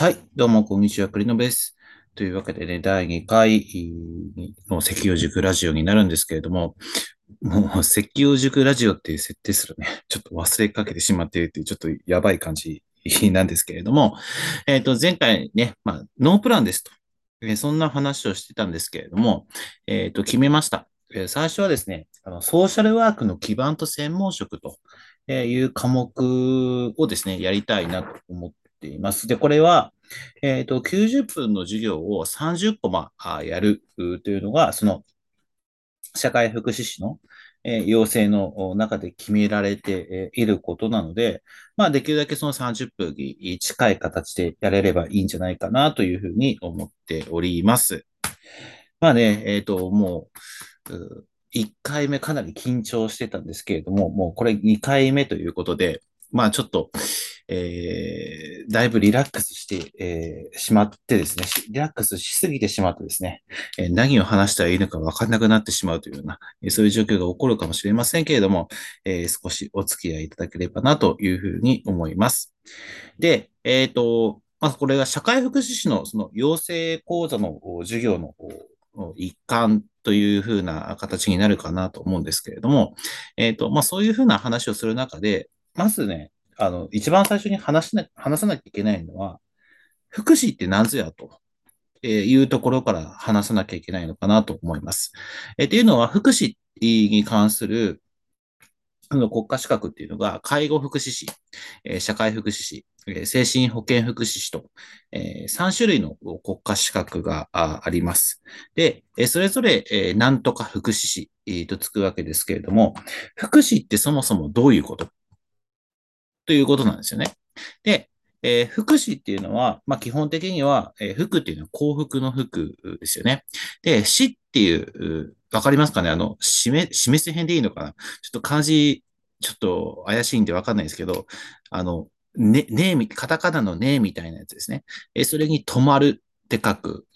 はい、どうも、こんにちは、栗野です。というわけでね、第2回の石油塾ラジオになるんですけれども、もう石油塾ラジオっていう設定するね、ちょっと忘れかけてしまっているっていう、ちょっとやばい感じなんですけれども、えっ、ー、と、前回ね、まあ、ノープランですと。えー、そんな話をしてたんですけれども、えっ、ー、と、決めました。え最初はですね、あのソーシャルワークの基盤と専門職という科目をですね、やりたいなと思っています。で、これは、えっ、ー、と、90分の授業を30コマやるというのが、その、社会福祉士の、えー、要請の中で決められていることなので、まあ、できるだけその30分に近い形でやれればいいんじゃないかなというふうに思っております。まあね、えっ、ー、と、もう、1回目かなり緊張してたんですけれども、もうこれ2回目ということで、まあちょっと、えー、だいぶリラックスして、えー、しまってですね、リラックスしすぎてしまってですね、えー、何を話したらいいのか分かんなくなってしまうというような、え、そういう状況が起こるかもしれませんけれども、え、少しお付き合いいただければなというふうに思います。で、えっ、と、まずこれが社会福祉士のその養成講座の授業の一環というふうな形になるかなと思うんですけれども、えっ、ー、と、まあ、そういうふうな話をする中で、まずね、あの、一番最初に話しな話さなきゃいけないのは、福祉って何ぞやというところから話さなきゃいけないのかなと思います。え、っていうのは、福祉に関するの国家資格っていうのが、介護福祉士、え、社会福祉士、え、精神保健福祉士と、え、3種類の国家資格があります。で、え、それぞれ、え、なんとか福祉士、とつくわけですけれども、福祉ってそもそもどういうことということなんですよね。で、えー、福祉っていうのは、まあ、基本的には、えー、福っていうのは幸福の福ですよね。で、死っていう、わかりますかね？あの、示、示す編でいいのかな？ちょっと漢字、ちょっと怪しいんでわかんないですけど、あの、ね、ねカタカナのねみたいなやつですね。えそれに止まるって書く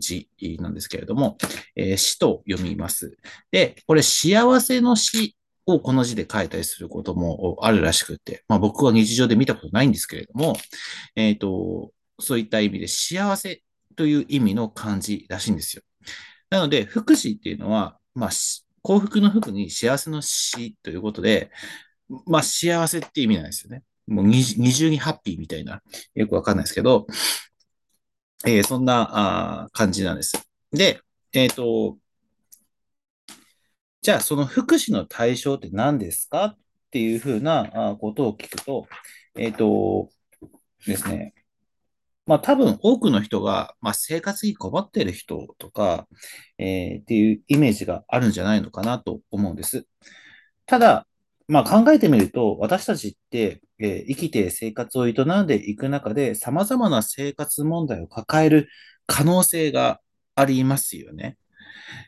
字なんですけれども、えー、死と読みます。で、これ幸せの死をこの字で書いたりすることもあるらしくて、まあ僕は日常で見たことないんですけれども、えっ、ー、と、そういった意味で幸せという意味の漢字らしいんですよ。なので、福祉っていうのは、まあ、幸福の福に幸せの死ということで、まあ、幸せって意味なんですよね。もう二重にハッピーみたいな、よくわかんないですけど、えー、そんなあ感じなんです。で、えっ、ー、と、じゃあその福祉の対象って何ですかっていうふうなことを聞くと、えっ、ー、とですね、まあ多分多くの人が、まあ、生活に困っている人とか、えー、っていうイメージがあるんじゃないのかなと思うんです。ただ、まあ考えてみると、私たちって、えー、生きて生活を営んでいく中で様々な生活問題を抱える可能性がありますよね。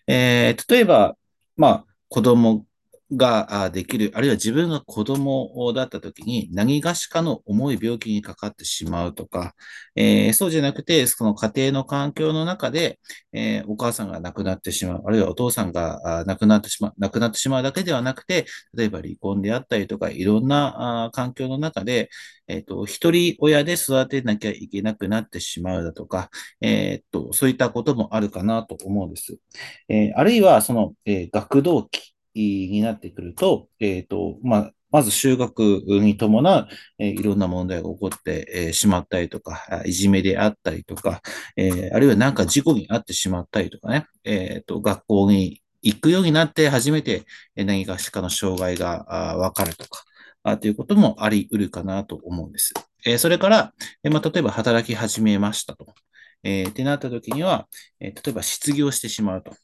えー、例えば、まあ、子供ができる、あるいは自分が子供だった時に何がしかの重い病気にかかってしまうとか、えー、そうじゃなくて、その家庭の環境の中で、えー、お母さんが亡くなってしまう、あるいはお父さんが亡くなってしまう、亡くなってしまうだけではなくて、例えば離婚であったりとか、いろんな環境の中で、えっ、ー、と、一人親で育てなきゃいけなくなってしまうだとか、えっ、と、そういったこともあるかなと思うんです。えあるいは、その、え学童期、になってくると、えっ、ー、と、まあ、まず就学に伴う、えー、いろんな問題が起こって、えー、しまったりとか、いじめであったりとか、えー、あるいはなんか事故に遭ってしまったりとかね、えっ、と、学校に行くようになって初めて何かしかの障害がわかるとか、あということもあり得るかなと思うんです。えそれから、えまあ、例えば働き始めましたと。えってなった時には、え例えば失業してしまうと。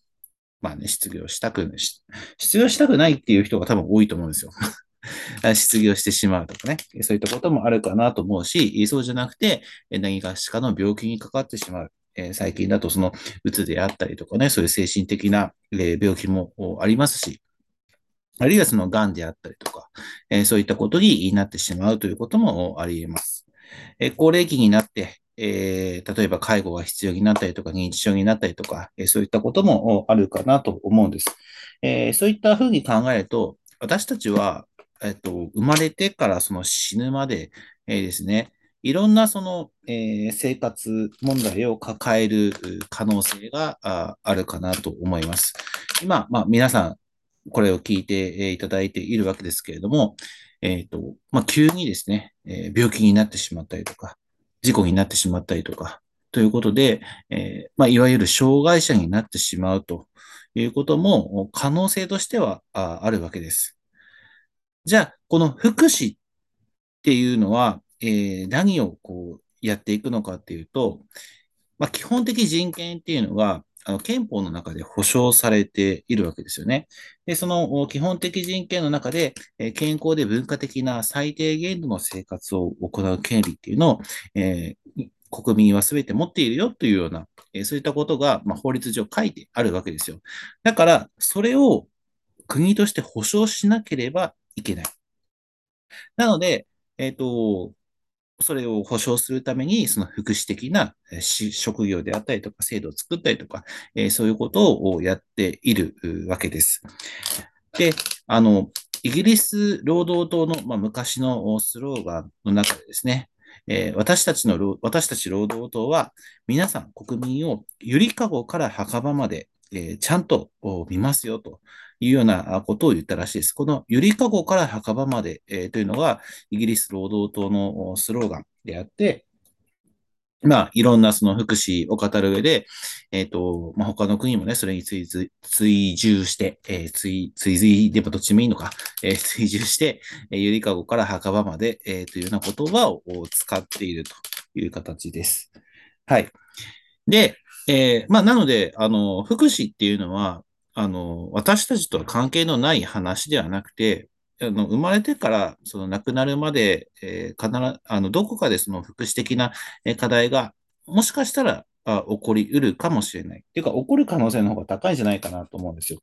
まあね、失業したく、失業したくないっていう人が多分多いと思うんですよ。失業してしまうとかね。そういったこともあるかなと思うし、そうじゃなくて、何かしかの病気にかかってしまう。え最近だとその、うつであったりとかね、そういう精神的な、え病気もありますし、あるいはその癌であったりとか、えそういったことになってしまうということもあり得ます。え高齢期になって、えー、例えば介護が必要になったりとか、認知症になったりとか、えー、そういったこともあるかなと思うんです。えー、そういったふうに考えると、私たちは、えっと、生まれてからその死ぬまで、えー、ですね、いろんなその、えー、生活問題を抱える可能性がああるかなと思います。今、まあ、皆さん、これを聞いていただいているわけですけれども、えっ、と、まあ、急にですね、えー、病気になってしまったりとか、事故になってしまったりとか、ということで、えー、まあ、いわゆる障害者になってしまうということも可能性としてはあるわけです。じゃあ、この福祉っていうのは、えー、何をこうやっていくのかっていうと、まあ、基本的人権っていうのは、あの憲法の中で保障されているわけですよね。で、その基本的人権の中で、え健康で文化的な最低限度の生活を行う権利っていうのを、えー、国民は全て持っているよというような、え、そういったことが、ま、法律上書いてあるわけですよ。だから、それを国として保障しなければいけない。なので、えっ、ー、と、それを保障するために、その福祉的な職業であったりとか、制度を作ったりとか、えそういうことをやっているわけです。で、あの、イギリス労働党の、まあ、昔のスローガンの中でですね、えー、私たちの、私たち労働党は、皆さん国民をゆりかごから墓場まで、えー、ちゃんと見ますよというようなことを言ったらしいです。このゆりかごから墓場まで、えー、というのがイギリス労働党のスローガンであって、まあ、いろんなその福祉を語る上で、えっ、ー、と、まあ、他の国もね、それに追追従して、えー、追、追随でもどっちもいいのか、えー、追従して、えー、ゆりかごから墓場まで、えー、というような言葉を使っているという形です。はい。で、えー、まあ、なので、あの、福祉っていうのは、あの、私たちとは関係のない話ではなくて、あの生まれてからその亡くなるまで、えー、必ずあのどこかでその福祉的な課題がもしかしたらあ起こりうるかもしれない。っていうか、起こる可能性の方が高いんじゃないかなと思うんですよ。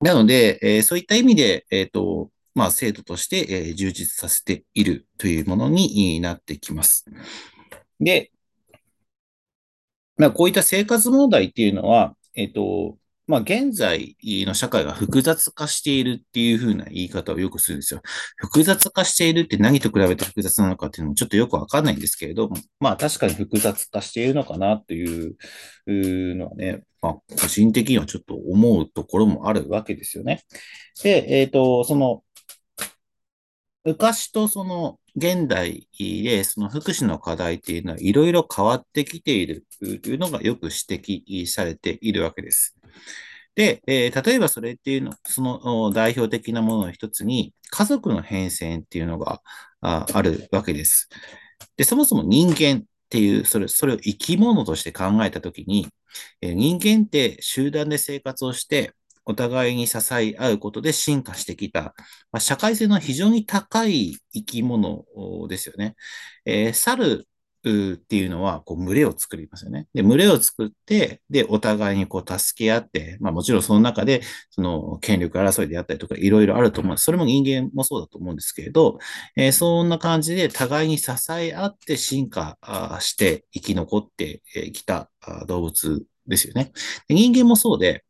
なので、えー、そういった意味で、えっ、ー、と、まあ、制度として、えー、充実させているというものになってきます。で、まあ、こういった生活問題っていうのは、えっ、と、まあ、現在の社会が複雑化しているっていうふうな言い方をよくするんですよ。複雑化しているって何と比べて複雑なのかっていうのもちょっとよくわかんないんですけれども、まあ確かに複雑化しているのかなっていうのはね、まあ個人的にはちょっと思うところもあるわけですよね。で、えっ、ー、と、その、昔とその現代でその福祉の課題っていうのはいろいろ変わってきているというのがよく指摘されているわけです。で、えー、例えばそれっていうの、その代表的なものの一つに、家族の変遷っていうのがああるわけです。で、そもそも人間っていう、それ、それを生き物として考えたときに、えー、人間って集団で生活をして、お互いに支え合うことで進化してきた、まあ、社会性の非常に高い生き物ですよね。えー、猿っていうのは、こう、群れを作りますよね。で、群れを作って、で、お互いにこう、助け合って、まあもちろんその中で、その、権力争いであったりとか、いろいろあると思う。それも人間もそうだと思うんですけれど、えー、そんな感じで、互いに支え合って進化して生き残ってきた動物ですよね。人間もそうで、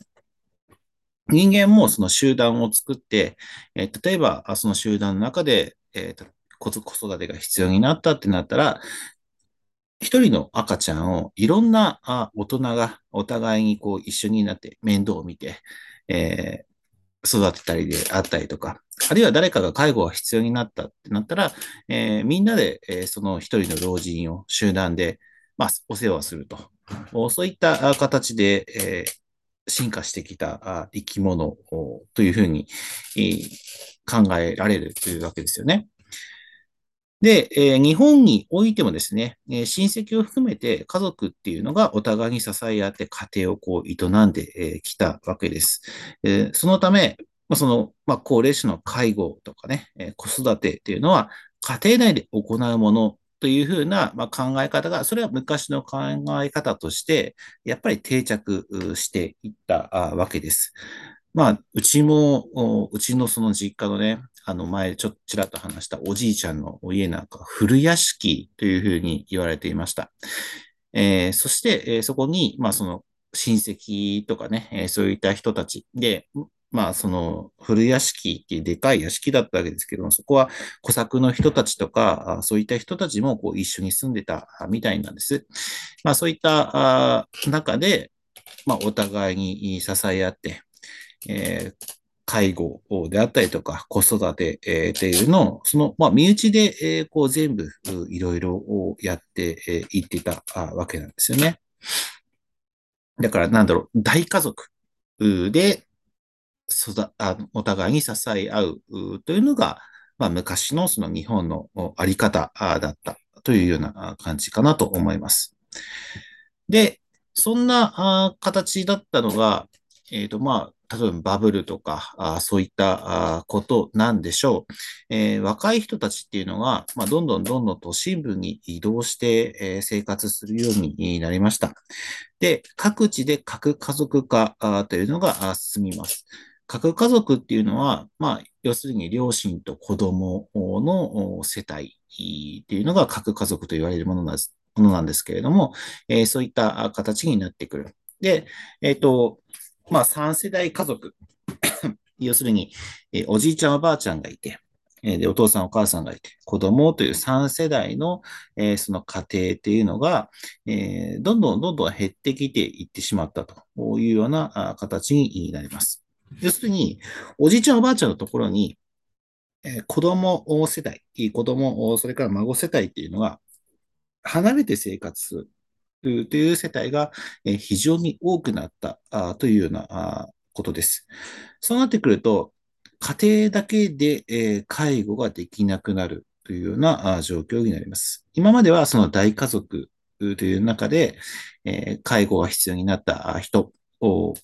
人間もその集団を作って、えー、例えば、その集団の中で、えー、子育てが必要になったってなったら、一人の赤ちゃんをいろんなあ大人がお互いにこう一緒になって面倒を見て、えー、育てたりであったりとか、あるいは誰かが介護が必要になったってなったら、えー、みんなで、えー、その一人の老人を集団で、まあ、お世話すると。そういった形で、えー、進化してきた生き物というふうに考えられるというわけですよね。で、え、日本においてもですね、え、親戚を含めて家族っていうのがお互いに支え合って家庭をこう営んでき、たわけです。えそのため、ま、その、ま、高齢者の介護とかね、え子育てっていうのは家庭内で行うものというふうな、ま、考え方が、それは昔の考え方として、やっぱり定着していったわけです。まあ、うちも、うちのその実家のね、あの前ちょっとちらっと話したおじいちゃんのお家なんか古屋敷というふうに言われていました。えー、そして、え、そこに、まあその親戚とかね、え、そういった人たちで、まあ、その、古屋敷っていうでかい屋敷だったわけですけども、そこは小作の人たちとか、そういった人たちもこう一緒に住んでたみたいなんです。まあ、そういった中で、まあ、お互いに支え合って、えー、介護であったりとか、子育て、え、っていうのを、その、まあ、身内で、え、こう全部いろいろやってい、ってたわけなんですよね。だから、なんだろう、大家族で、育あお互いに支え合うというのが、まあ、昔のその日本のあり方だったというような感じかなと思います。で、そんな形だったのが、え、ー、と、まあ、例えばバブルとか、あそういったことなんでしょう。えー、若い人たちっていうのが、まあ、どんどんどんどん都心部に移動して、生活するようになりました。で、各地で核家族化というのが進みます。核家族っていうのは、まあ、要するに両親と子供の世帯っていうのが核家族と言われるものなんですけれども、えー、そういった形になってくる。で、えっ、ー、と、まあ、3世代家族。要するに、えー、おじいちゃんおばあちゃんがいて、えで、お父さんお母さんがいて、子供という3世代の、え、その家庭っていうのが、え、どんどんどんどん減ってきていってしまったというような形になります。要するに、おじいちゃんおばあちゃんのところに、えー、子供世代、子供、それから孫世帯っていうのが離れて生活するという世帯が非常に多くなったというようなことです。そうなってくると、家庭だけで介護ができなくなるというような状況になります。今まではその大家族という中で、介護が必要になった人を、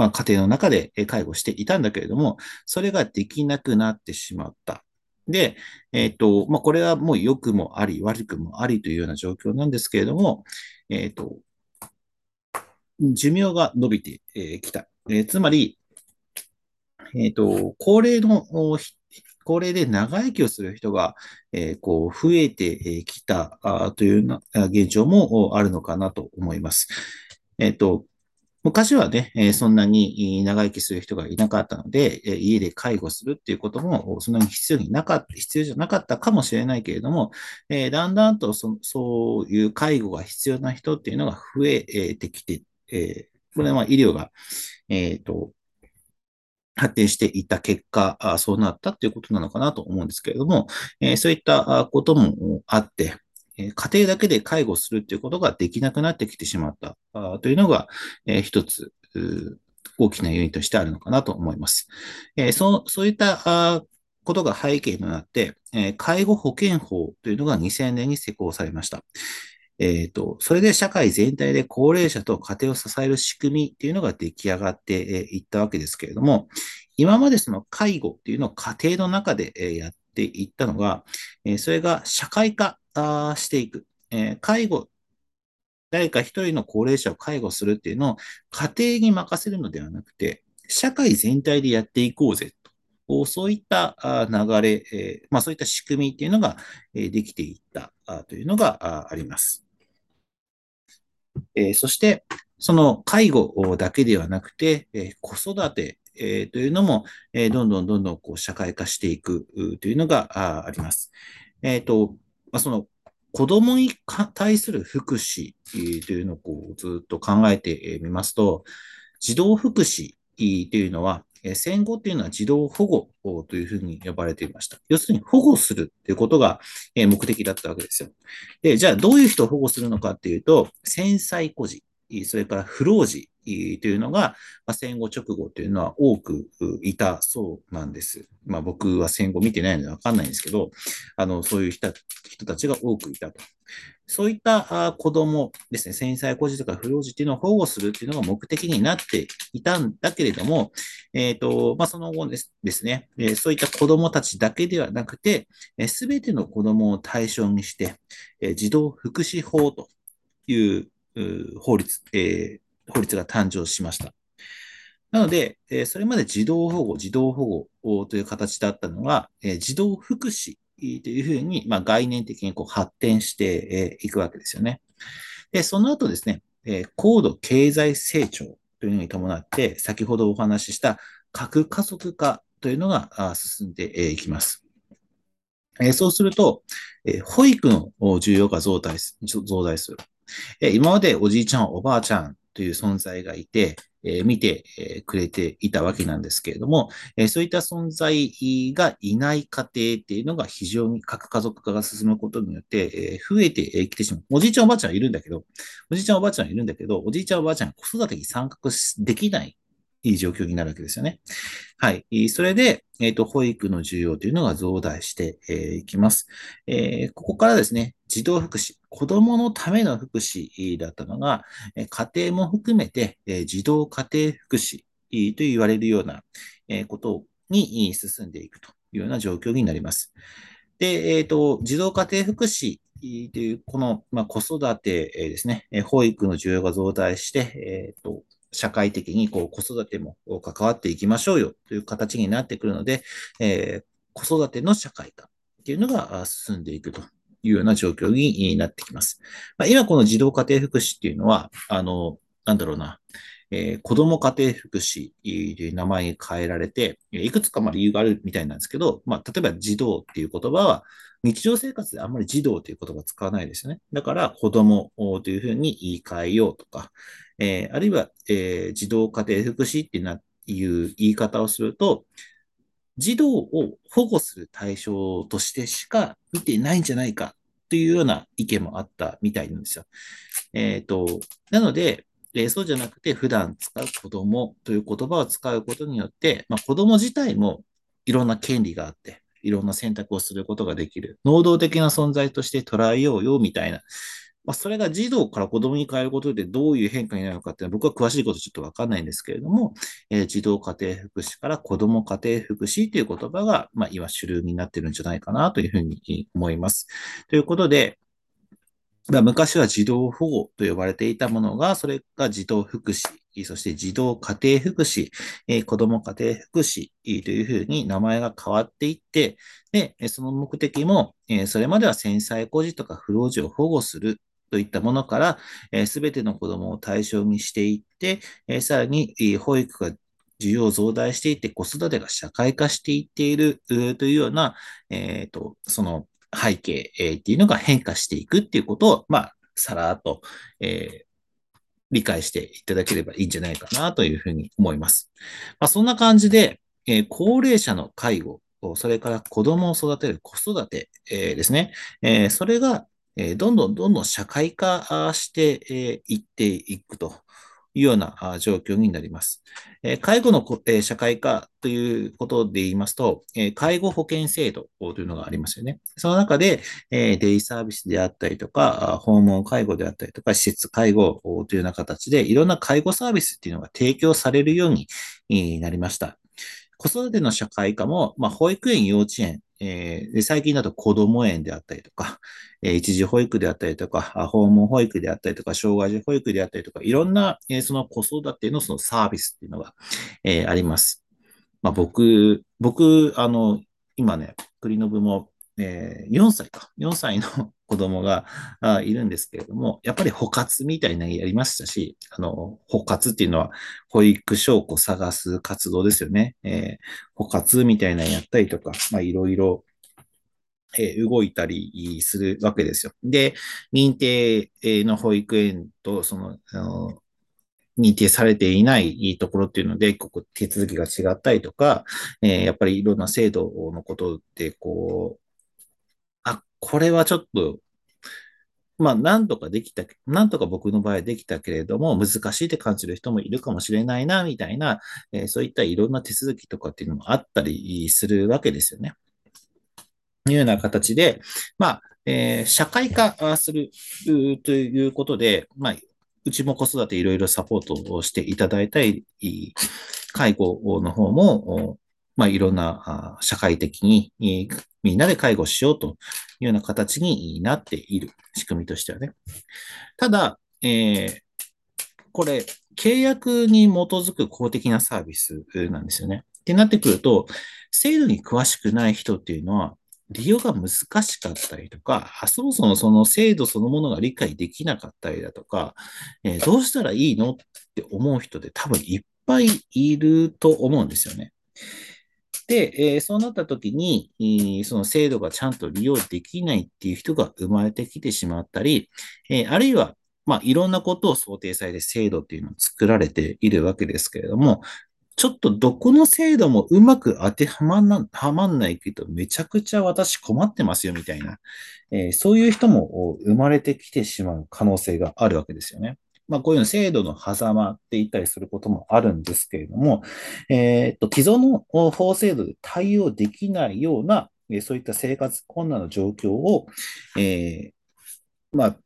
まあ、家庭の中で介護していたんだけれども、それができなくなってしまった。で、えっ、ー、と、まあ、これはもう良くもあり、悪くもありというような状況なんですけれども、えっ、ー、と、寿命が伸びてきた。えー、つまり、えっ、と、高齢の、高齢で長生きをする人が、え、こう増えてきたというな現状もあるのかなと思います。えっ、と、昔はね、えそんなに長生きする人がいなかったので、え家で介護するっていうこともそんなに必要になかった、必要じゃなかったかもしれないけれども、えだんだんとそそういう介護が必要な人っていうのが増えてきて、えこれは医療が、えっ、と、発展していた結果、そうなったっていうことなのかなと思うんですけれども、えそういったこともあって、家庭だけで介護するということができなくなってきてしまったというのが、え一つ大きな要因としてあるのかなと思います。えそうそういったことが背景となって、え介護保険法というのが2000年に施行されました。えっ、ー、と、それで社会全体で高齢者と家庭を支える仕組みっていうのが出来上がっていったわけですけれども、今までその介護っていうのを家庭の中でやっていったのが、それが社会化していく。え介護、誰か一人の高齢者を介護するっていうのを家庭に任せるのではなくて、社会全体でやっていこうぜと。そういった流れ、えまあ、そういった仕組みっていうのができていったというのがあります。えそして、その介護だけではなくて、え子育て、えというのも、えどんどんどんどんこう社会化していくというのがあります。えっ、と、まあ、その子供に対する福祉というのをこうずっと考えてみますと、児童福祉というのは、戦後っていうのは児童保護というふうに呼ばれていました。要するに保護するということが目的だったわけですよ。で、じゃあどういう人を保護するのかっていうと、繊細孤児、それから不老児というのが、まあ、戦後直後というのは多くいたそうなんです。まあ、僕は戦後見てないのでわかんないんですけど、あの、そういう人たちが多くいたと。そういった子供ですね、繊細孤児とか不老児っていうのを保護するっていうのが目的になっていたんだけれども、えっ、ー、と、まあ、その後ですですね、えそういった子供たちだけではなくて、す、べ、ての子供を対象にして、え児童福祉法という法律、えー法律が誕生しました。なので、えそれまで児童保護、児童保護という形だったのが、え児童福祉というふうに、まあ、概念的にこう発展していくわけですよね。で、その後ですね、え高度経済成長というのに伴って、先ほどお話しした核家族化というのが進んでいきます。そうすると、保育の需要が増大する。今までおじいちゃん、おばあちゃんという存在がいて、え見て、くれていたわけなんですけれども、えそういった存在がいない家庭っていうのが非常に核家族化が進むことによって、え増えてきてしまう。おじいちゃんおばあちゃんいるんだけど、おじいちゃんおばあちゃんいるんだけど、おじいちゃんおばあちゃん子育てに参画できないいい状況になるわけですよね。はい。それで、えっ、ー、と、保育の需要というのが増大してい、えー、きます、えー。ここからですね、児童福祉、子供のための福祉だったのが、家庭も含めて、え児童家庭福祉と言われるようなえことに進んでいくというような状況になります。で、えっ、と、児童家庭福祉という、この、まあ、子育てですね、保育の需要が増大して、えっ、と、社会的にこう子育ても関わっていきましょうよという形になってくるので、えー、子育ての社会化っていうのが進んでいくというような状況になってきます。まあ、今この児童家庭福祉っていうのは、あの、なんだろうな、えー、子供家庭福祉という名前に変えられて、いくつかま理由があるみたいなんですけど、まあ、例えば児童っていう言葉は、日常生活であんまり児童という言葉を使わないですよね。だから子供というふうに言い換えようとか、えー、あるいは、えー、児童家庭福祉っていう言い方をすると、児童を保護する対象としてしか見てないんじゃないかというような意見もあったみたいなんですよ。えっ、ー、と、なので、え、そうじゃなくて普段使う子供という言葉を使うことによって、まあ、子供自体もいろんな権利があって、いろんな選択をすることができる。能動的な存在として捉えようよ、みたいな。まあ、それが児童から子供に変えることでどういう変化になるのかっていうのは僕は詳しいことちょっとわかんないんですけれども、えー、児童家庭福祉から子供家庭福祉という言葉が、まあ、今主流になってるんじゃないかなというふうに思います。ということで、昔は児童保護と呼ばれていたものが、それが児童福祉、そして児童家庭福祉、え子供家庭福祉というふうに名前が変わっていって、で、その目的も、えそれまでは繊細孤児とか不老児を保護するといったものから、す、べ、ての子供を対象にしていって、えさらに、保育が需要増大していって、子育てが社会化していっているというような、えっ、ー、と、その背景、えっていうのが変化していくっていうことを、まあ、さらっと、えー、理解していただければいいんじゃないかなというふうに思います。まあ、そんな感じで、えー、高齢者の介護、それから子供を育てる子育て、えー、ですね、えー、それが、えどんどんどんどん社会化していっていくというような状況になります。介護の社会化ということで言いますと、介護保険制度というのがありますよね。その中で、デイサービスであったりとか、訪問介護であったりとか、施設介護というような形で、いろんな介護サービスっていうのが提供されるようになりました。子育ての社会化も、まあ、保育園、幼稚園、えー、で最近だと子ども園であったりとか、えー、一時保育であったりとか、訪問保育であったりとか、障害児保育であったりとか、いろんな、えー、その子育てのそのサービスっていうのが、えー、あります。まあ、僕、僕、あの、今ね、国の部もえー、4歳か、4歳の 子供があいるんですけれども、やっぱり補活みたいなのやりましたし、あの、補活っていうのは保育証拠探す活動ですよね。えー、補活みたいなのやったりとか、まあいろいろえ動いたりするわけですよ。で、認定の保育園と、その、あの認定されていないところっていうので、ここ手続きが違ったりとか、えー、やっぱりいろんな制度のことで、こう、これはちょっと、まあ、なんとかできた、なんとか僕の場合できたけれども、難しいって感じる人もいるかもしれないな、みたいな、えー、そういったいろんな手続きとかっていうのもあったりするわけですよね。いうような形で、まあ、えー、社会化するということで、まあ、うちも子育ていろいろサポートをしていただいたり、介護の方も、まあ、いろんな社会的にみんなで介護しようというような形になっている仕組みとしてはね。ただ、えー、これ、契約に基づく公的なサービスなんですよね。ってなってくると、制度に詳しくない人っていうのは、利用が難しかったりとか、そもそもその制度そのものが理解できなかったりだとか、えー、どうしたらいいのって思う人で多分いっぱいいると思うんですよね。で、えー、そうなった時に、えー、その制度がちゃんと利用できないっていう人が生まれてきてしまったり、えー、あるいは、まあ、いろんなことを想定されて制度っていうのを作られているわけですけれども、ちょっとどこの制度もうまく当てはまんな、はまんないけど、めちゃくちゃ私困ってますよみたいな、えー、そういう人も生まれてきてしまう可能性があるわけですよね。まあ、こういう制度の狭間って言ったりすることもあるんですけれども、えー、と、既存の法制度で対応できないような、そういった生活困難の状況を、えー、まあ、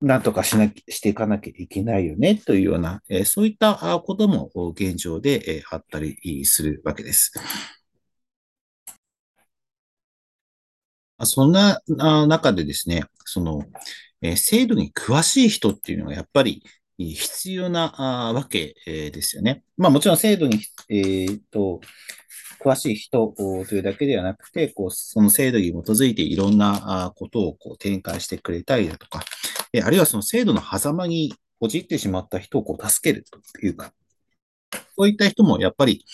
なんとかしなき、していかなきゃいけないよね、というような、え、そういったことも現状で、え、あったりするわけです。そんな中でですね、その、え、制度に詳しい人っていうのはやっぱり必要なわけですよね。まあもちろん制度に、えー、と詳しい人というだけではなくて、こうその制度に基づいていろんなことをこう展開してくれたりだとか、あるいはその制度の狭間に陥ってしまった人をこう助けるというか、そういった人もやっぱり、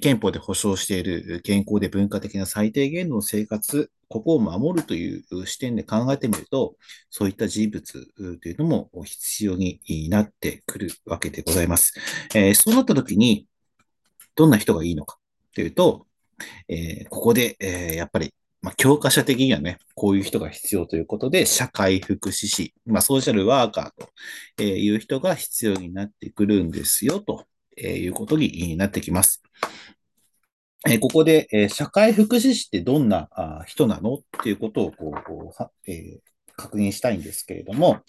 憲法で保障している健康で文化的な最低限度の生活、ここを守るという視点で考えてみると、そういった人物というのも必要になってくるわけでございます。えー、そうなったときに、どんな人がいいのかというと、えー、ここで、えー、やっぱり、まあ、教科書的にはね、こういう人が必要ということで、社会福祉士、まあ、ソーシャルワーカーという人が必要になってくるんですよ、ということになってきます。えここで、え社会福祉士ってどんなあ人なのっていうことをこう、え確認したいんですけれども、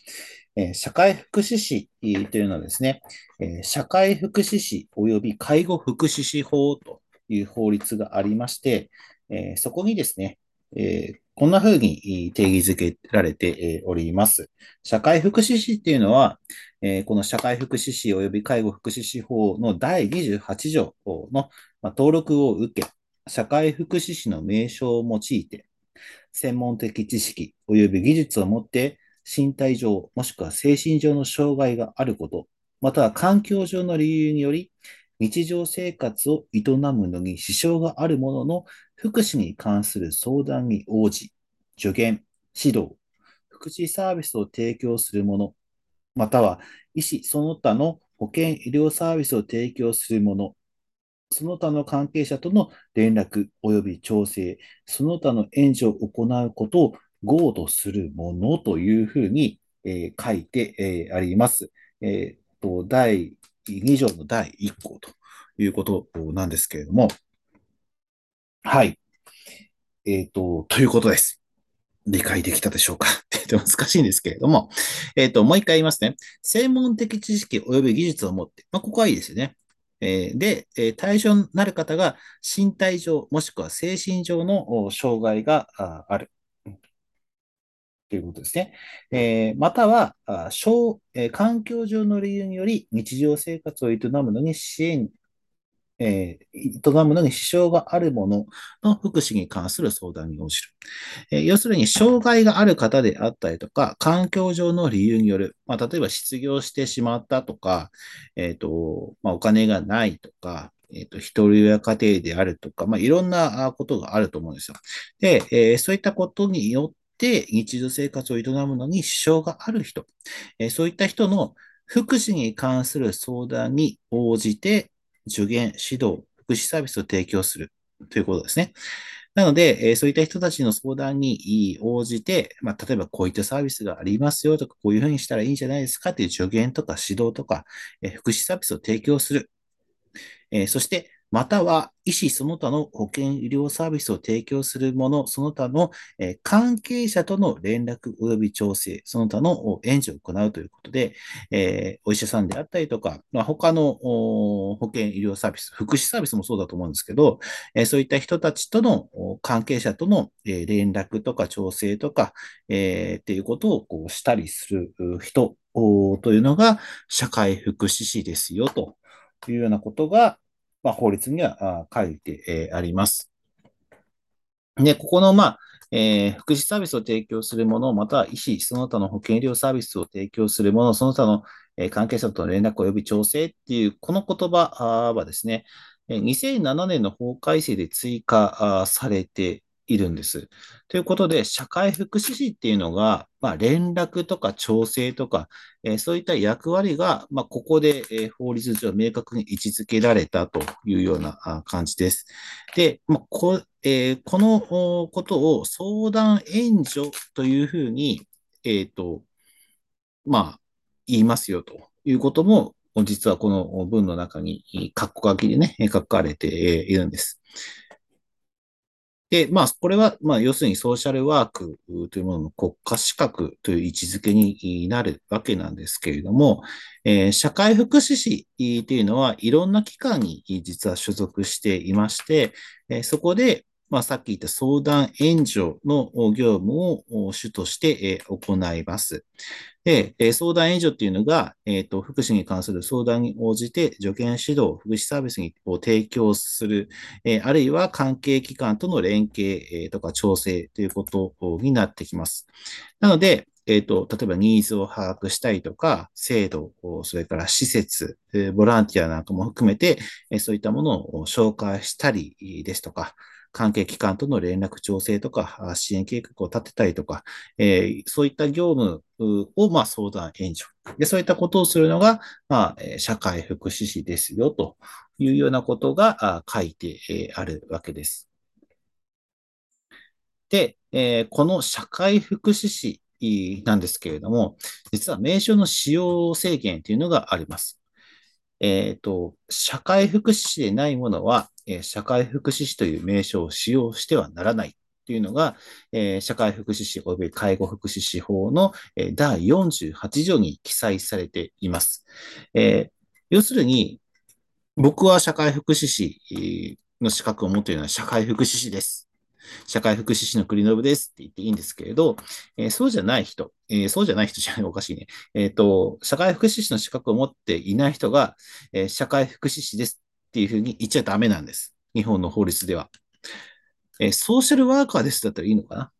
え社会福祉士というのはですね、え社会福祉士及び介護福祉士法という法律がありまして、えそこにですね、えこんな風に定義づけられております。社会福祉士っていうのは、えこの社会福祉士及び介護福祉士法の第28条のま登録を受け、社会福祉士の名称を用いて、専門的知識及び技術を持って身体上もしくは精神上の障害があること、または環境上の理由により日常生活を営むのに支障があるものの福祉に関する相談に応じ、助言、指導、福祉サービスを提供する者、または医師その他の保健医療サービスを提供する者、その他の関係者との連絡及び調整、その他の援助を行うことを合とするものというふうに、えー、書いて、えー、あります。えーと、第2条の第1項ということなんですけれども、はい。えっ、ー、と、ということです。理解できたでしょうか？って難しいんですけれども、えっ、ー、と、もう一回言いますね。専門的知識及び技術を持って、まあ、ここはいいですよね。えー、で、え対象になる方が身体上もしくは精神上の障害がある。ということですね。えー、または、小えー、環境上の理由により日常生活を営むのに支援えー、営むのに支障があるものの福祉に関する相談に応じる。えー、要するに、障害がある方であったりとか、環境上の理由による、まあ、例えば失業してしまったとか、え、ー、と、まあ、お金がないとか、えっ、と、一人親家庭であるとか、まあ、いろんなことがあると思うんですよ。で、えそういったことによって、日常生活を営むのに支障がある人、えそういった人の福祉に関する相談に応じて、助言、指導、福祉サービスを提供するということですね。なので、えそういった人たちの相談に応じて、まあ、例えばこういったサービスがありますよとか、こういうふうにしたらいいんじゃないですかという助言とか指導とか、え福祉サービスを提供する。えそして、または医師その他の保健医療サービスを提供する者、その他の、関係者との連絡及び調整、その他の援助を行うということで、え、お医者さんであったりとか、ま、他の保健医療サービス、福祉サービスもそうだと思うんですけど、え、そういった人たちとの関係者との、連絡とか調整とか、え、っていうことをこうしたりする人というのが社会福祉士ですよというようなことが、まあ、法律には書いて、えあります。で、ここの、まあ、えー、福祉サービスを提供するもの、または医師、その他の保健医療サービスを提供するもの、その他の、え関係者との連絡及び調整っていう、この言葉はですね、2007年の法改正で追加されているんです。ということで、社会福祉士っていうのが、まあ、連絡とか調整とか、えー、そういった役割が、まあ、ここで、えー、法律上明確に位置づけられたというような感じです。で、まあこえー、このことを相談援助というふうに、えっ、と、まあ、言いますよということも、実はこの文の中に、括弧書きでね、書かれているんです。で、まあ、これは、まあ、要するにソーシャルワークというものの国家資格という位置づけになるわけなんですけれども、えー、社会福祉士というのはいろんな機関に実は所属していまして、えー、そこで、まあ、さっき言った相談援助の業務を主として行います。で、相談援助っていうのが、えっ、と、福祉に関する相談に応じて助言指導、福祉サービスにを提供する、えー、あるいは関係機関との連携、えー、とか調整ということになってきます。なので、えっ、と、例えばニーズを把握したりとか、制度、それから施設、ボランティアなんかも含めて、そういったものを紹介したりですとか、関係機関との連絡調整とか、支援計画を立てたりとか、えー、そういった業務を、まあ、相談援助。で、そういったことをするのが、まあ、社会福祉士ですよ、というようなことが書いてあるわけです。で、えー、この社会福祉士なんですけれども、実は名称の使用制限というのがあります。えっ、ー、と、社会福祉士でないものは、え社会福祉士という名称を使用してはならないというのが、え社会福祉士及び介護福祉士法の、え第48条に記載されています。え要するに、僕は社会福祉士の資格を持っているのは社会福祉士です。社会福祉士の栗信ですって言っていいんですけれど、えー、そうじゃない人、えー、そうじゃない人じゃない、おかしいね。えっ、ー、と、社会福祉士の資格を持っていない人が、え社会福祉士ですっていうふうに言っちゃダメなんです。日本の法律では。えソーシャルワーカーですだったらいいのかな？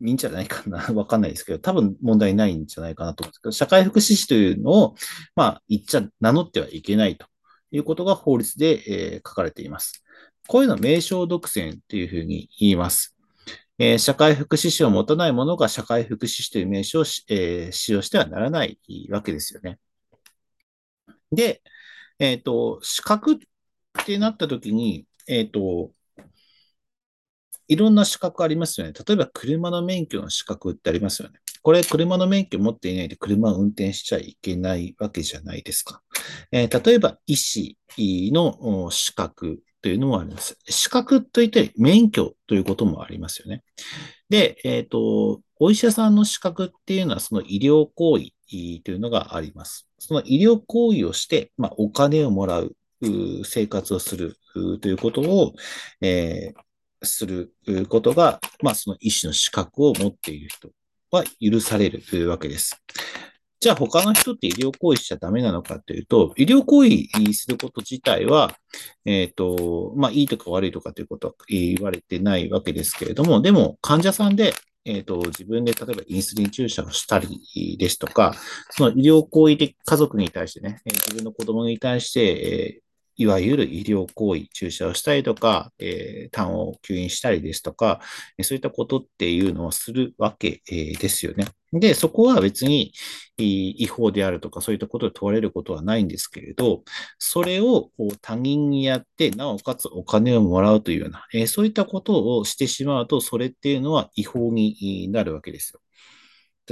いいんじゃないかな？わかんないですけど、多分問題ないんじゃないかなと思うんですけど、社会福祉士というのを、まあ、言っちゃ、名乗ってはいけないということが法律で、え、書かれています。こういうの名称独占というふうに言います。えー、社会福祉士を持たない者が社会福祉士という名称を、えー、使用してはならないわけですよね。で、えっ、ー、と、資格ってなったときに、えっ、と、いろんな資格ありますよね。例えば車の免許の資格ってありますよね。これ、車の免許持っていないで車を運転しちゃいけないわけじゃないですか。えー、例えば、医師の資格というのもあります。資格といって免許ということもありますよね。で、えっ、ー、と、お医者さんの資格っていうのはその医療行為というのがあります。その医療行為をして、まあ、お金をもらう、生活をするということを、えー、することが、まあ、その医師の資格を持っている人は許されるというわけです。じゃあ他の人って医療行為しちゃダメなのかというと、医療行為すること自体は、えっ、ー、と、まあ、いいとか悪いとかということは言われてないわけですけれども、でも患者さんで、えっ、ー、と、自分で例えばインスリン注射をしたりですとか、その医療行為的家族に対してね、自分の子供に対して、えいわゆる医療行為、注射をしたりとか、えー、痰を吸引したりですとか、そういったことっていうのをするわけ、えー、ですよね。で、そこは別に違法であるとか、そういったことを問われることはないんですけれど、それを他人にやって、なおかつお金をもらうというような、え、そういったことをしてしまうと、それっていうのは違法になるわけですよ。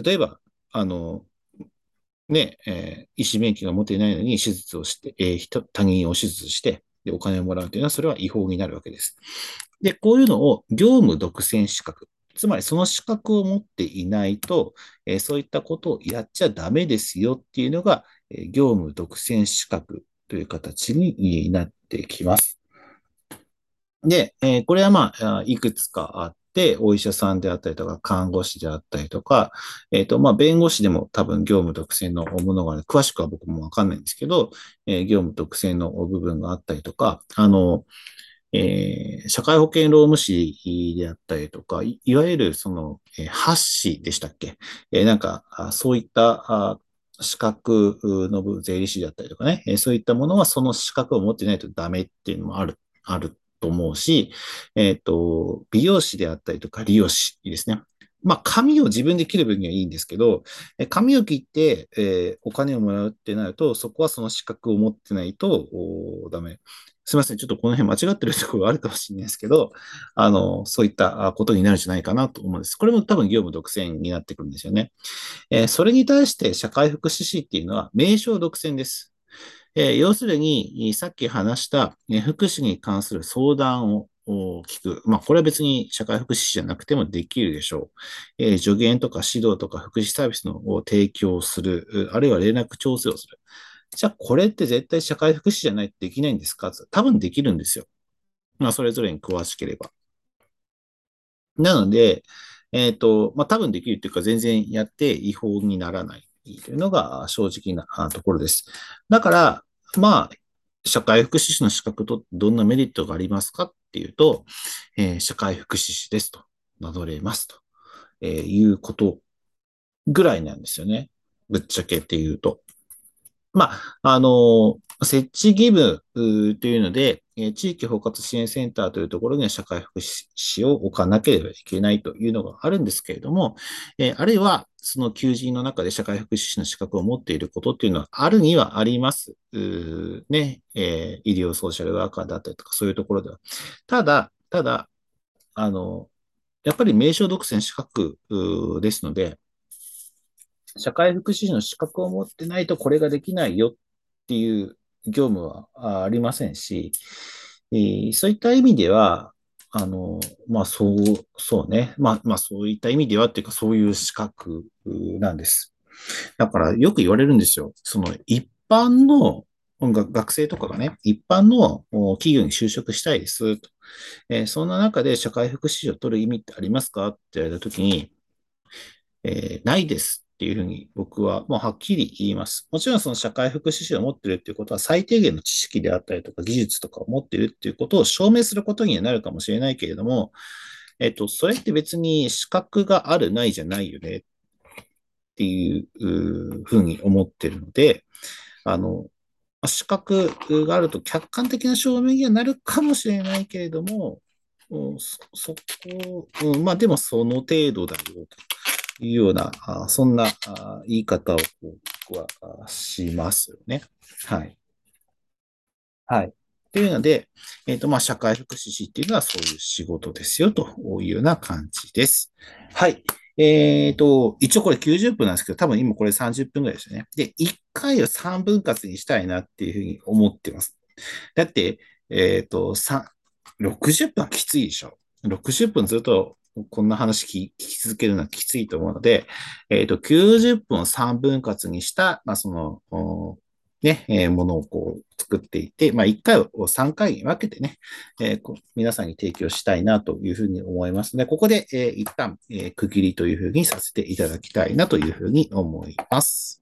例えば、あの、ね、えー、医師免許が持っていないのに手術をして、えー、他人を手術して、で、お金をもらうというのは、それは違法になるわけです。で、こういうのを業務独占資格。つまり、その資格を持っていないと、え、そういったことをやっちゃダメですよっていうのが、え、業務独占資格という形になってきます。で、え、これはまあ、いくつかあって、お医者さんであったりとか、看護師であったりとか、えっ、と、まあ、弁護士でも多分業務特性のものがある。詳しくは僕もわかんないんですけど、え、業務特性の部分があったりとか、あの、えー、社会保険労務士であったりとか、いいわゆるその、えー、発士でしたっけ、えー、なんか、そういった資格の税理士であったりとかね、そういったものはその資格を持ってないとダメっていうのもある、あると思うし、えっ、ー、と、美容師であったりとか利用師ですね。まあ、髪を自分で切る分にはいいんですけど、髪を切って、えー、お金をもらうってなると、そこはその資格を持ってないとダメ。すみません。ちょっとこの辺間違ってるところがあるかもしれないですけど、あの、そういったことになるんじゃないかなと思うんです。これも多分業務独占になってくるんですよね。えー、それに対して社会福祉士っていうのは名称独占です。えー、要するに、さっき話した、え福祉に関する相談を聞く。まあ、これは別に社会福祉士じゃなくてもできるでしょう。えー、助言とか指導とか福祉サービスのを提供する、あるいは連絡調整をする。じゃあ、これって絶対社会福祉じゃないとできないんですか？多分できるんですよ。まあ、それぞれに詳しければ。なので、えっ、ー、と、まあ、多分できるっていうか、全然やって違法にならないというのが正直なところです。だから、まあ、社会福祉士の資格とどんなメリットがありますか？っっていうと、えー、社会福祉士ですと名乗れますと、えー、いうことぐらいなんですよね。ぶっちゃけっていうと。まあ、あの、設置義務というので、地域包括支援センターというところには社会福祉士を置かなければいけないというのがあるんですけれども、あるいはその求人の中で社会福祉士の資格を持っていることっていうのはあるにはあります。ね、え医療ソーシャルワーカーだったりとかそういうところでは。ただ、ただ、あの、やっぱり名称独占資格ですので、社会福祉士の資格を持ってないとこれができないよっていう業務はありませんし、えー、そういった意味では、あの、まあ、そう、そうね。まあ、まあ、そういった意味ではっていうか、そういう資格なんです。だから、よく言われるんですよ。その、一般の学生とかがね、一般の企業に就職したいですと。えー、そんな中で社会福祉士を取る意味ってありますかって言われたときに、えー、ないですっていうふうに僕はもうはっきり言います。もちろんその社会福祉士を持ってるっていうことは最低限の知識であったりとか技術とかを持ってるっていうことを証明することにはなるかもしれないけれども、えっと、それって別に資格があるないじゃないよねっていうふうに思ってるので、あの、資格があると客観的な証明にはなるかもしれないけれども、そ、そこ、まあでもその程度だよと。いうような、あそんなあ言い方を僕はしますよね。はい。はい。というので、えっ、ー、と、まあ、社会福祉士っていうのはそういう仕事ですよというような感じです。はい。えっ、ー、と、一応これ90分なんですけど、多分今これ30分ぐらいですよね。で、1回を3分割にしたいなっていうふうに思ってます。だって、えっ、ー、と、60分はきついでしょ。60分ずっとこんな話聞き続けるのはきついと思うので、えっ、ー、と、90分を3分割にした、まあ、その、ね、えー、ものをこう作っていて、まあ、1回を3回に分けてね、えー、皆さんに提供したいなというふうに思いますので、ここで、えー、一旦、え、区切りというふうにさせていただきたいなというふうに思います。